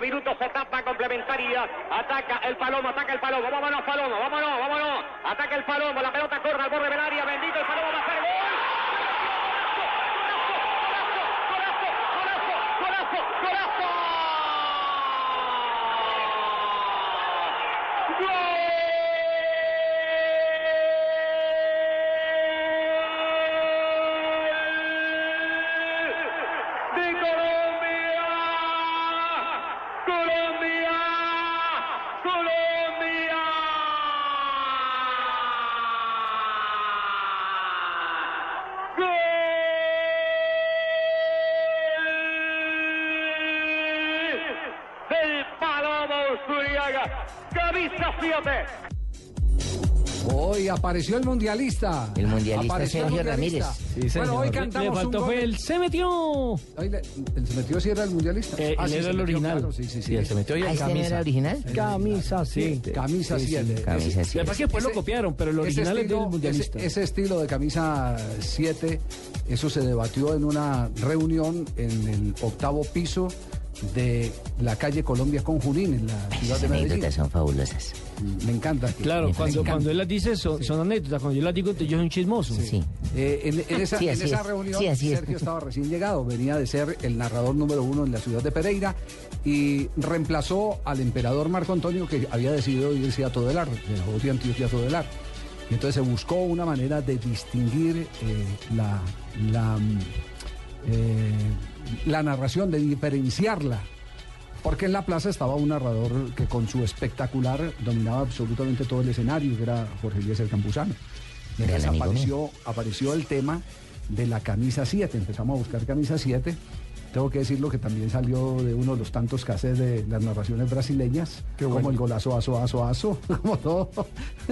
minutos, etapa complementaria. Ataca el Palomo, ataca el Palomo. Vámonos, Palomo, vámonos, vámonos. Ataca el Palomo, la pelota corre al borde del área. Bendito el Palomo va a hacer gol. ¡Golazo, Zuriaga. Camisa 7. Hoy apareció el mundialista. El mundialista Apareció el Sergio mundialista. Ramírez. bueno, hoy Le cantamos un faltó gol. fue el se metió. Hoy le- ¿El se metió si era el mundialista? Eh, él sí, era el metió, original. claro, sí, sí, sí. Sí, él se metió y Ah, ¿este no camisa. era original? Camisa, sí. Camisa 7. Camisa Lo sí. que pasa es que después lo copiaron, pero el original es del mundialista. Ese, ese estilo de camisa 7, eso se debatió en una reunión en el octavo piso de la calle Colombia con Junín, en la ciudad Esas de Medellín. anécdotas son fabulosas. Me encanta. que- Claro, me cuando, encanta. cuando él las dice son, son anécdotas, cuando yo las digo yo soy un chismoso. Sí. Eh, en, en esa, Sí, en esa es. reunión, Sí, así es. Sergio estaba recién llegado, venía de ser el narrador número uno en la ciudad de Pereira y reemplazó al emperador Marco Antonio que había decidido irse a Todelar, de la voz de Antioquia a Todelar. Y entonces se buscó una manera de distinguir eh, la, la, mm, eh, la narración, de diferenciarla. Porque en la plaza estaba un narrador que con su espectacular dominaba absolutamente todo el escenario, que era Jorge Eliezer Campuzano. Y Gran entonces apareció, apareció el tema de la camisa 7. Empezamos a buscar camisa 7. Tengo que decirlo que también salió de uno de los tantos cases de las narraciones brasileñas, como el golazo, aso, aso, aso, como todo.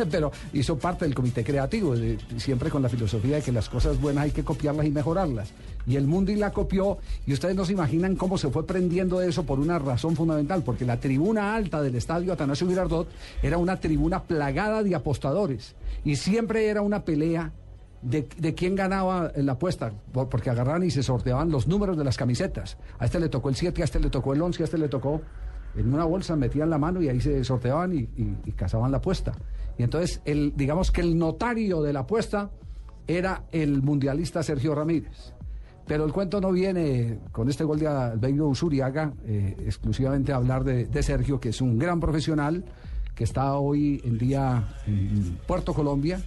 Pero hizo parte del comité creativo, de- siempre con la filosofía de que las cosas buenas hay que copiarlas y mejorarlas. Y el Mundi la copió, y ustedes no se imaginan cómo se fue prendiendo eso por una razón fundamental, porque la tribuna alta del estadio Atanasio Girardot era una tribuna plagada de apostadores, y siempre era una pelea de, de quién ganaba la apuesta, por- porque agarraban y se sorteaban los números de las camisetas. A este le tocó el 7, a este le tocó el 11, a este le tocó en una bolsa, metían la mano y ahí se sorteaban y, y- y cazaban la apuesta. Y entonces, el, digamos que el notario de la apuesta era el mundialista Sergio Ramírez. Pero el cuento no viene con este gol de Albeiro Usuriaga, eh, exclusivamente a hablar de, de Sergio, que es un gran profesional, que está hoy en día en Puerto Colombia,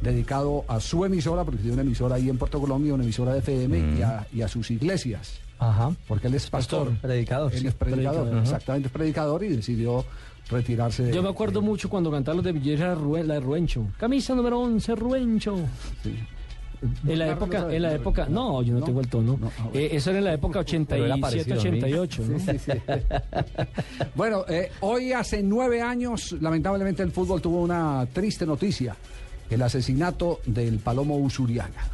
dedicado a su emisora, porque tiene una emisora ahí en Puerto Colombia, una emisora de FM, y, a, y a sus iglesias. Ajá. Porque él es pastor. predicador, Él sí, es predicador, exactamente, es predicador y decidió retirarse. de- Yo me acuerdo mucho cuando cantaban los de Villera, Ruen- la de Ruencho. Camisa número 11, Ruencho. Sí. En la época, en la época, no, yo no, ¿No? tengo el tono. No. Eh, eso era en la época Pero era 87, parecido a mí. 88, ¿no? Sí, sí. bueno, eh, hoy hace nueve años, lamentablemente el fútbol tuvo una triste noticia, el asesinato del Palomo Usuriaga.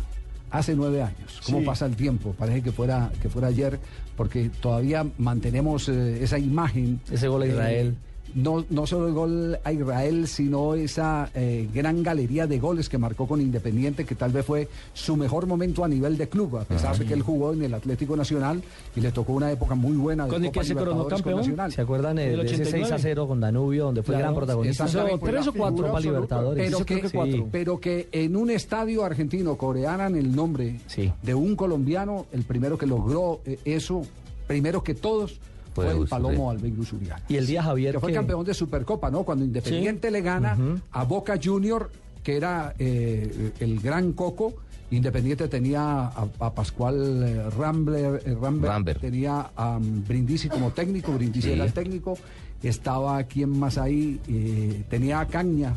Hace nueve años. ¿Cómo Sí. pasa el tiempo? Parece que fuera, que fuera ayer, porque todavía mantenemos eh, esa imagen. Ese gol a eh, Israel. No, no solo el gol a Israel, sino esa eh, gran galería de goles que marcó con Independiente, que tal vez fue su mejor momento a nivel de club, a pesar de que él jugó en el Atlético Nacional y le tocó una época muy buena de Con el Copa que se coronó Libertadores con campeón. Nacional. ¿Se acuerdan eh, Del de ese 89? 6 a 0 con Danubio, donde fue Claro, gran protagonista? Hizo tres o cuatro. Copa Libertadores. Pero que, creo que cuatro. pero que en un estadio argentino corearan el nombre Sí. de un colombiano, el primero que logró eh, eso, primero que todos, Fue el. Palomo Albeiro Usuriaga. Y el día Javier que fue que- campeón de Supercopa, ¿no? Cuando Independiente le gana a Boca Junior, que era eh, el gran coco. Independiente tenía a, a Pascual eh, Rambler, eh, tenía a um, Brindisi como técnico, Brindisi Sí. era el técnico, estaba quien más ahí, Eh, tenía a Caña,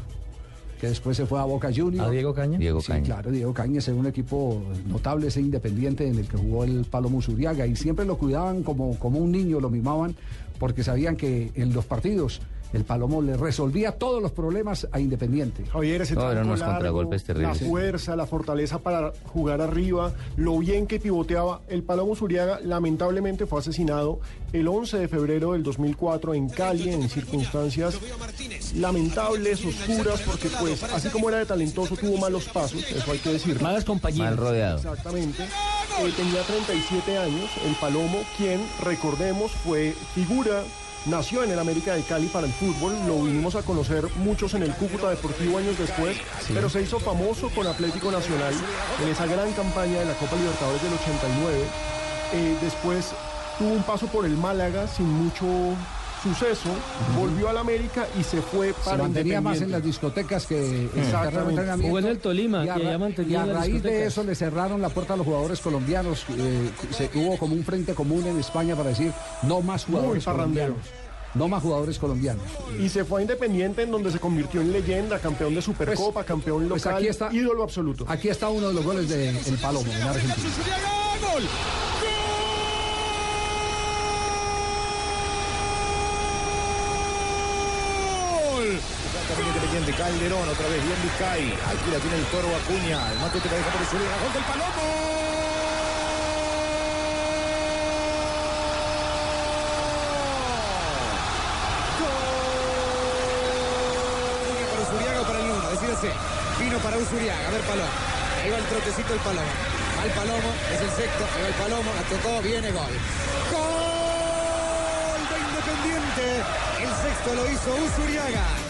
que después se fue a Boca Junior. ¿A Diego Caña? Diego Sí, Caña. claro, Diego Cañas era un equipo notable, ese independiente en el que jugó el Palomo Zuriaga y siempre lo cuidaban como, como un niño, lo mimaban, porque sabían que en los partidos el Palomo le resolvía todos los problemas a Independiente. Javier, ese No, eran unos largo, contragolpes La terribles. fuerza, la fortaleza para jugar arriba, lo bien que pivoteaba. El Palomo Zuriaga lamentablemente fue asesinado el 11 de febrero del 2004 en Cali en circunstancias lamentables, oscuras, porque pues así como era de talentoso tuvo malos pasos, eso hay que decirlo. Malas compañías. Mal rodeado. Exactamente. Eh, tenía 37 años, el Palomo, quien, recordemos, fue figura, nació en el América de Cali para el fútbol, lo vinimos a conocer muchos en el Cúcuta Deportivo años después, pero se hizo famoso con Atlético Nacional en esa gran campaña de la Copa Libertadores del 89. Eh, después tuvo un paso por el Málaga sin mucho suceso, volvió al América y se fue Se para mantenía más en las discotecas que en de. Jugó en el Tolima, y a, que ya mantenía y a raíz de eso le cerraron la puerta a los jugadores colombianos. eh, se hubo como un frente común en España para decir no más jugadores parranderos. colombianos. No más jugadores colombianos. Y se fue a Independiente en donde se convirtió en leyenda, campeón de Supercopa, campeón pues local, aquí está- ídolo absoluto. Aquí está uno de los goles de El Palomo en Argentina. También Independiente, Calderón, otra vez bien Vizcay. Aquí la tiene el toro Acuña. El mate te la deja por el suelo. ¡Gol del Palomo! Vino para Usuriaga, a ver Palomo. Ahí va el trotecito el Palomo. Al Palomo, es el sexto, ahí va el Palomo, la tocó, viene gol. ¡Gol de Independiente! El sexto lo hizo Usuriaga.